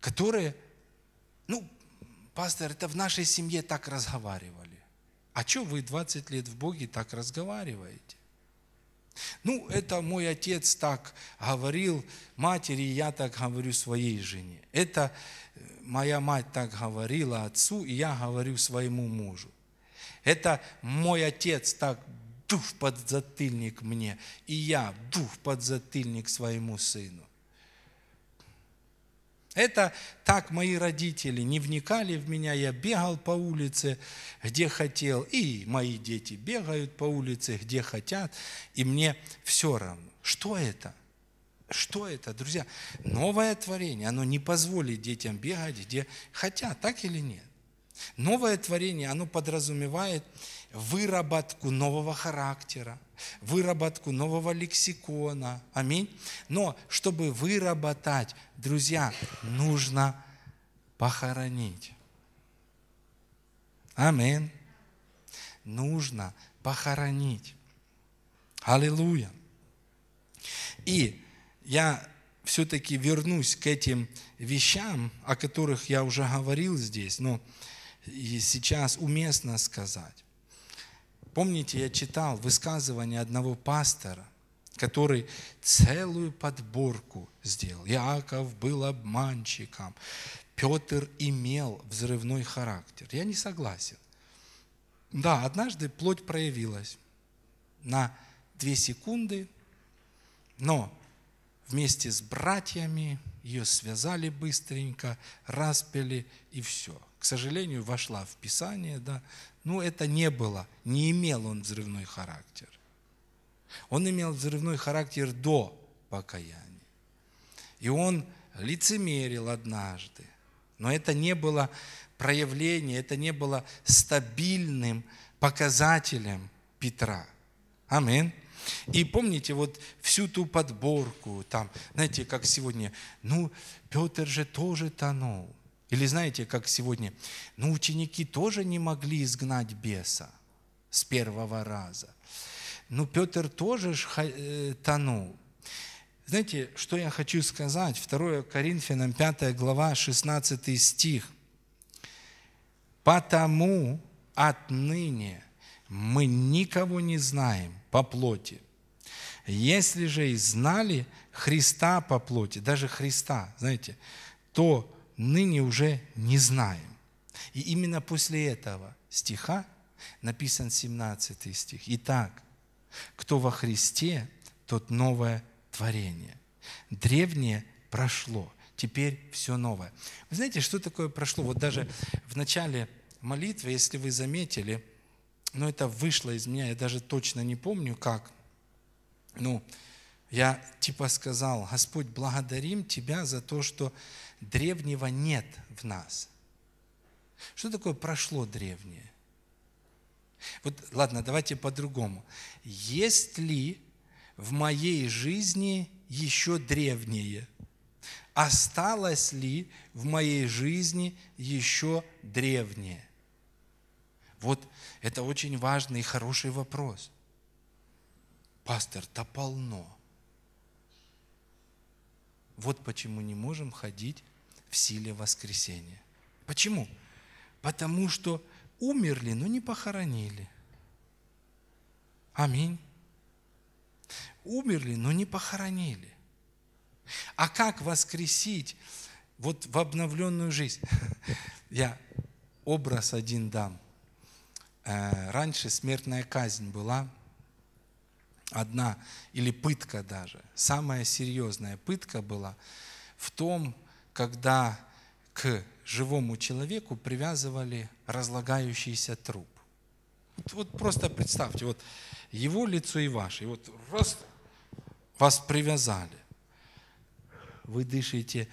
которые, ну, пастор, это в нашей семье так разговаривали. А что вы 20 лет в Боге так разговариваете? Ну, это мой отец так говорил матери, я так говорю своей жене. Это э, моя мать так говорила отцу, и я говорю своему мужу. Это мой отец так дух под затыльник мне, и я дух под затыльник своему сыну. Это так мои родители не вникали в меня, я бегал по улице, где хотел, и мои дети бегают по улице, где хотят, и мне все равно. Что это? Что это, друзья? Новое творение, оно не позволит детям бегать, где хотят, так или нет? Новое творение, оно подразумевает выработку нового характера, выработку нового лексикона. Аминь. Но чтобы выработать, друзья, нужно похоронить. Аминь. Нужно похоронить. Аллилуйя. И я все-таки вернусь к этим вещам, о которых я уже говорил здесь, но сейчас уместно сказать. Помните, я читал высказывание одного пастора, который целую подборку сделал. Иаков был обманщиком, Петр имел взрывной характер. Я не согласен. Да, однажды плоть проявилась на две секунды, но вместе с братьями ее связали быстренько, распили и все. К сожалению, вошла в Писание, да, ну, это не было, не имел он взрывной характер. Он имел взрывной характер до покаяния. И он лицемерил однажды. Но это не было проявление, это не было стабильным показателем Петра. Аминь. И помните вот всю ту подборку, там, знаете, как сегодня, ну, Петр же тоже тонул. Или знаете, как сегодня, ну, ученики тоже не могли изгнать беса с первого раза. Ну, Петр тоже ж э, тонул. Знаете, что я хочу сказать? 2 Коринфянам 5 глава, 16 стих. «Потому отныне мы никого не знаем по плоти. Если же и знали Христа по плоти, даже Христа, знаете, то ныне уже не знаем». И именно после этого стиха написан 17 стих. Итак, кто во Христе, тот новое творение. Древнее прошло, теперь все новое. Вы знаете, что такое прошло? Вот даже в начале молитвы, если вы заметили, но это вышло из меня, я даже точно не помню как, ну, я типа сказал, Господь, благодарим Тебя за то, что древнего нет в нас. Что такое прошло древнее? Вот, ладно, давайте по-другому. Есть ли в моей жизни еще древнее? Осталось ли в моей жизни еще древнее? Вот это очень важный и хороший вопрос. Пастор, да полно. Вот почему не можем ходить в силе воскресения. Почему? Потому что умерли, но не похоронили. Аминь умерли, но не похоронили. А как воскресить вот в обновленную жизнь? Я образ один дам. Э, раньше смертная казнь была одна, или пытка даже. Самая серьезная пытка была в том, когда к живому человеку привязывали разлагающийся труп. Вот, вот просто представьте, вот его лицо и ваше, и вот раз вас привязали. Вы дышите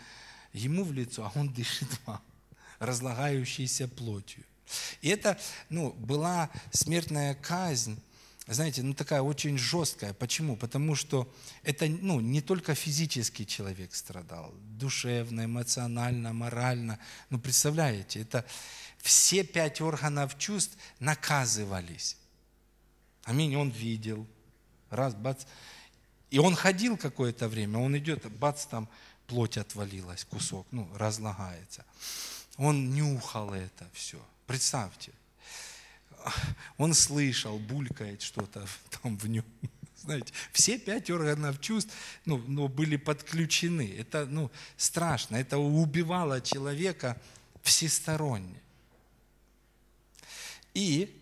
ему в лицо, а он дышит вам, разлагающейся плотью. И это ну, была смертная казнь, знаете, ну такая очень жесткая. Почему? Потому что это ну, не только физический человек страдал, душевно, эмоционально, морально. Ну представляете, это все пять органов чувств наказывались. Аминь, он видел. Раз, бац, и он ходил какое-то время, он идет, бац, там плоть отвалилась, кусок, ну, разлагается. Он нюхал это все. Представьте. Он слышал, булькает что-то там в нем. Знаете, все пять органов чувств ну, ну, были подключены. Это ну, страшно. Это убивало человека всесторонне. И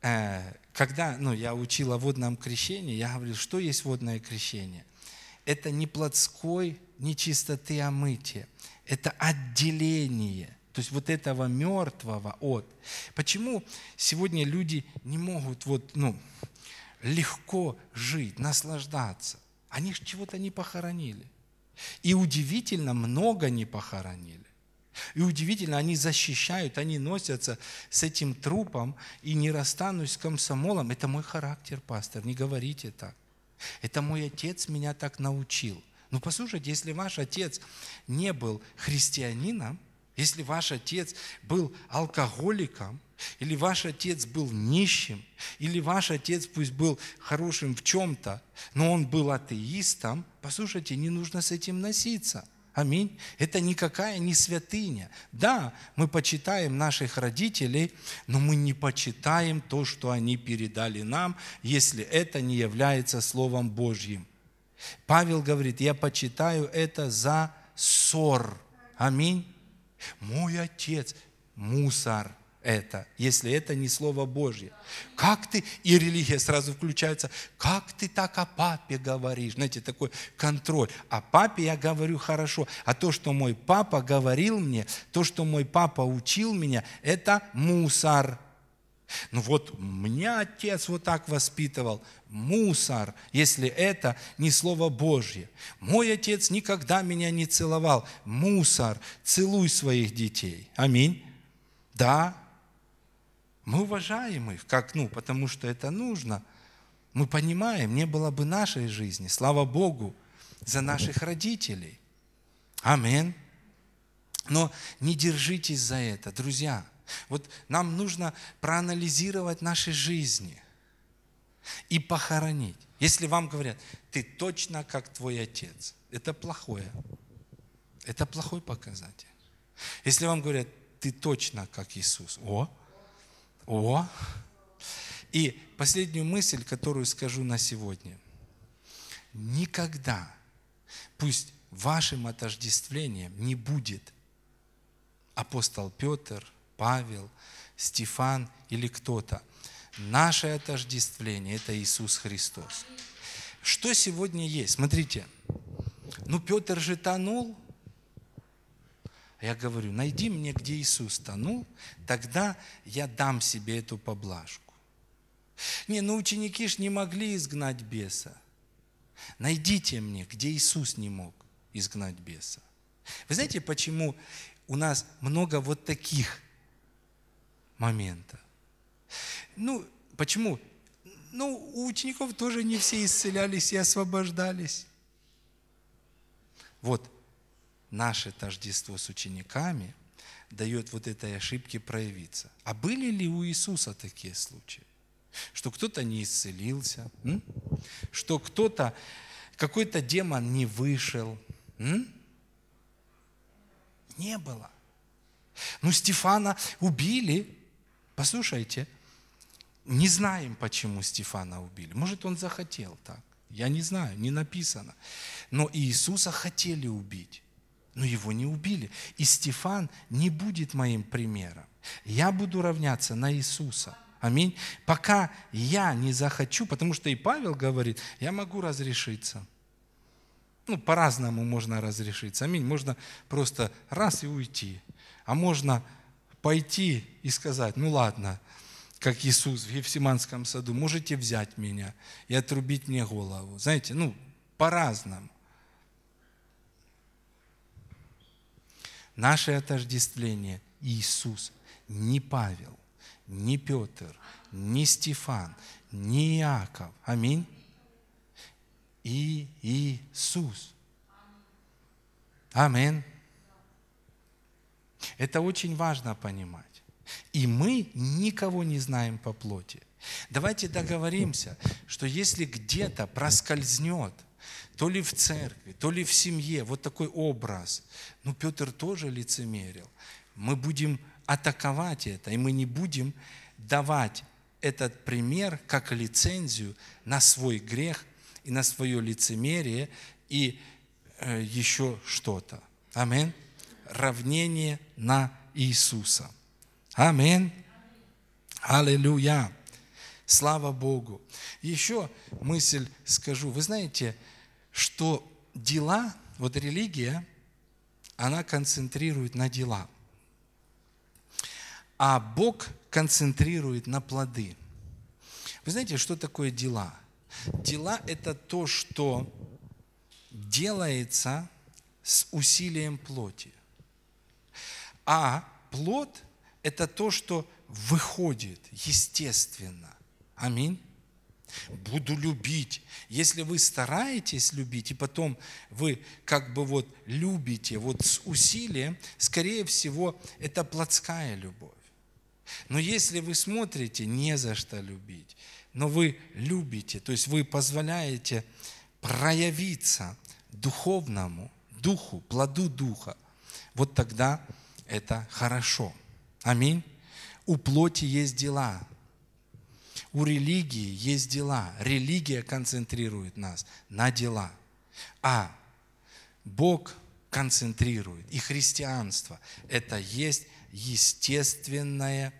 э, когда ну, я учил о водном крещении, я говорил, что есть водное крещение? Это не плотской нечистоты омытие, это отделение. То есть вот этого мертвого от. Почему сегодня люди не могут вот, ну, легко жить, наслаждаться? Они же чего-то не похоронили. И удивительно, много не похоронили. И удивительно, они защищают, они носятся с этим трупом и не расстанусь с комсомолом. Это мой характер, пастор, не говорите так. Это мой отец меня так научил. Ну послушайте, если ваш отец не был христианином, если ваш отец был алкоголиком, или ваш отец был нищим, или ваш отец пусть был хорошим в чем-то, но он был атеистом, послушайте, не нужно с этим носиться. Аминь. Это никакая не святыня. Да, мы почитаем наших родителей, но мы не почитаем то, что они передали нам, если это не является Словом Божьим. Павел говорит, я почитаю это за ссор. Аминь. Мой отец – мусор – это, если это не Слово Божье. Как ты, и религия сразу включается, как ты так о папе говоришь? Знаете, такой контроль. О папе я говорю хорошо, а то, что мой папа говорил мне, то, что мой папа учил меня, это мусор. Ну вот, меня отец вот так воспитывал. Мусор, если это не Слово Божье. Мой отец никогда меня не целовал. Мусор, целуй своих детей. Аминь. Да, мы уважаем их, как, ну, потому что это нужно. Мы понимаем, не было бы нашей жизни, слава Богу, за наших родителей. Аминь. Но не держитесь за это, друзья. Вот нам нужно проанализировать наши жизни и похоронить. Если вам говорят, ты точно как твой отец, это плохое. Это плохой показатель. Если вам говорят, ты точно как Иисус, о, о. И последнюю мысль, которую скажу на сегодня. Никогда, пусть вашим отождествлением не будет апостол Петр, Павел, Стефан или кто-то. Наше отождествление – это Иисус Христос. Что сегодня есть? Смотрите, ну Петр же тонул. Я говорю, найди мне, где Иисус тонул, тогда я дам себе эту поблажку. Не, ну ученики ж не могли изгнать беса. Найдите мне, где Иисус не мог изгнать беса. Вы знаете, почему у нас много вот таких моментов? Ну, почему? Ну, у учеников тоже не все исцелялись и освобождались. Вот наше тождество с учениками дает вот этой ошибке проявиться. А были ли у Иисуса такие случаи? Что кто-то не исцелился, м? что кто-то, какой-то демон не вышел. М? Не было. Ну, Стефана убили. Послушайте, не знаем, почему Стефана убили. Может, он захотел так. Я не знаю, не написано. Но Иисуса хотели убить, но его не убили. И Стефан не будет моим примером. Я буду равняться на Иисуса. Аминь. Пока я не захочу, потому что и Павел говорит, я могу разрешиться. Ну, по-разному можно разрешиться. Аминь. Можно просто раз и уйти. А можно пойти и сказать, ну ладно, как Иисус в Евсиманском саду, можете взять меня и отрубить мне голову. Знаете, ну, по-разному. Наше отождествление Иисус, не Павел, не Петр, не Стефан, не Иаков. Аминь и Иисус. Амин. Это очень важно понимать. И мы никого не знаем по плоти. Давайте договоримся, что если где-то проскользнет, то ли в церкви, то ли в семье, вот такой образ, ну Петр тоже лицемерил, мы будем атаковать это, и мы не будем давать этот пример как лицензию на свой грех и на свое лицемерие и э, еще что-то. Амин. Равнение на Иисуса. Амин. Аллилуйя. Слава Богу. Еще мысль скажу. Вы знаете, что дела, вот религия, она концентрирует на дела. А Бог концентрирует на плоды. Вы знаете, что такое дела? Дела – это то, что делается с усилием плоти. А плод – это то, что выходит естественно. Аминь. Буду любить. Если вы стараетесь любить, и потом вы как бы вот любите вот с усилием, скорее всего, это плотская любовь. Но если вы смотрите, не за что любить, но вы любите, то есть вы позволяете проявиться духовному, духу, плоду духа, вот тогда это хорошо. Аминь. У плоти есть дела. У религии есть дела. Религия концентрирует нас на дела. А Бог концентрирует. И христианство – это есть естественное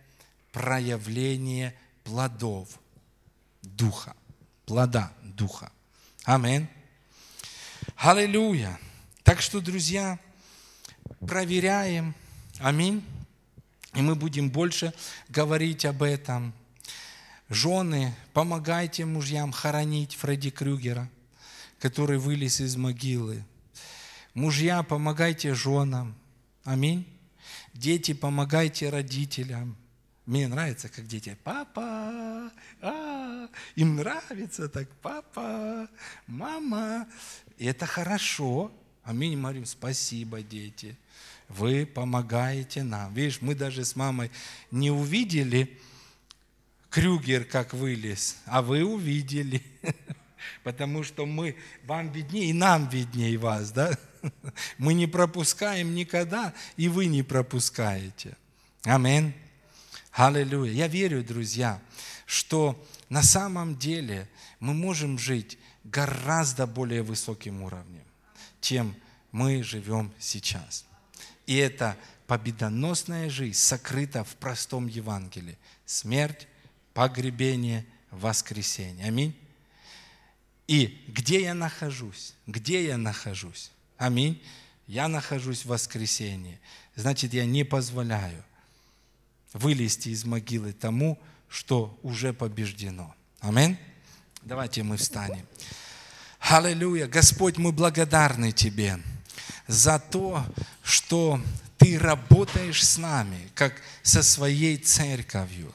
проявление плодов Духа, плода Духа. Амин. Аллилуйя. Так что, друзья, проверяем. Аминь. И мы будем больше говорить об этом. Жены, помогайте мужьям хоронить Фредди Крюгера, который вылез из могилы. Мужья, помогайте женам. Аминь. Дети, помогайте родителям. Мне нравится, как дети, папа, а, им нравится так, папа, мама. И это хорошо. Аминь, Марию, спасибо, дети. Вы помогаете нам. Видишь, мы даже с мамой не увидели Крюгер, как вылез, а вы увидели. Потому что мы, вам виднее, и нам виднее вас, да? Мы не пропускаем никогда, и вы не пропускаете. Аминь. Аллилуйя. Я верю, друзья, что на самом деле мы можем жить гораздо более высоким уровнем, чем мы живем сейчас. И это победоносная жизнь сокрыта в простом Евангелии. Смерть, погребение, воскресение. Аминь. И где я нахожусь? Где я нахожусь? Аминь. Я нахожусь в воскресении. Значит, я не позволяю вылезти из могилы тому, что уже побеждено. Аминь. Давайте мы встанем. Аллилуйя. Господь, мы благодарны Тебе за то, что Ты работаешь с нами, как со своей церковью.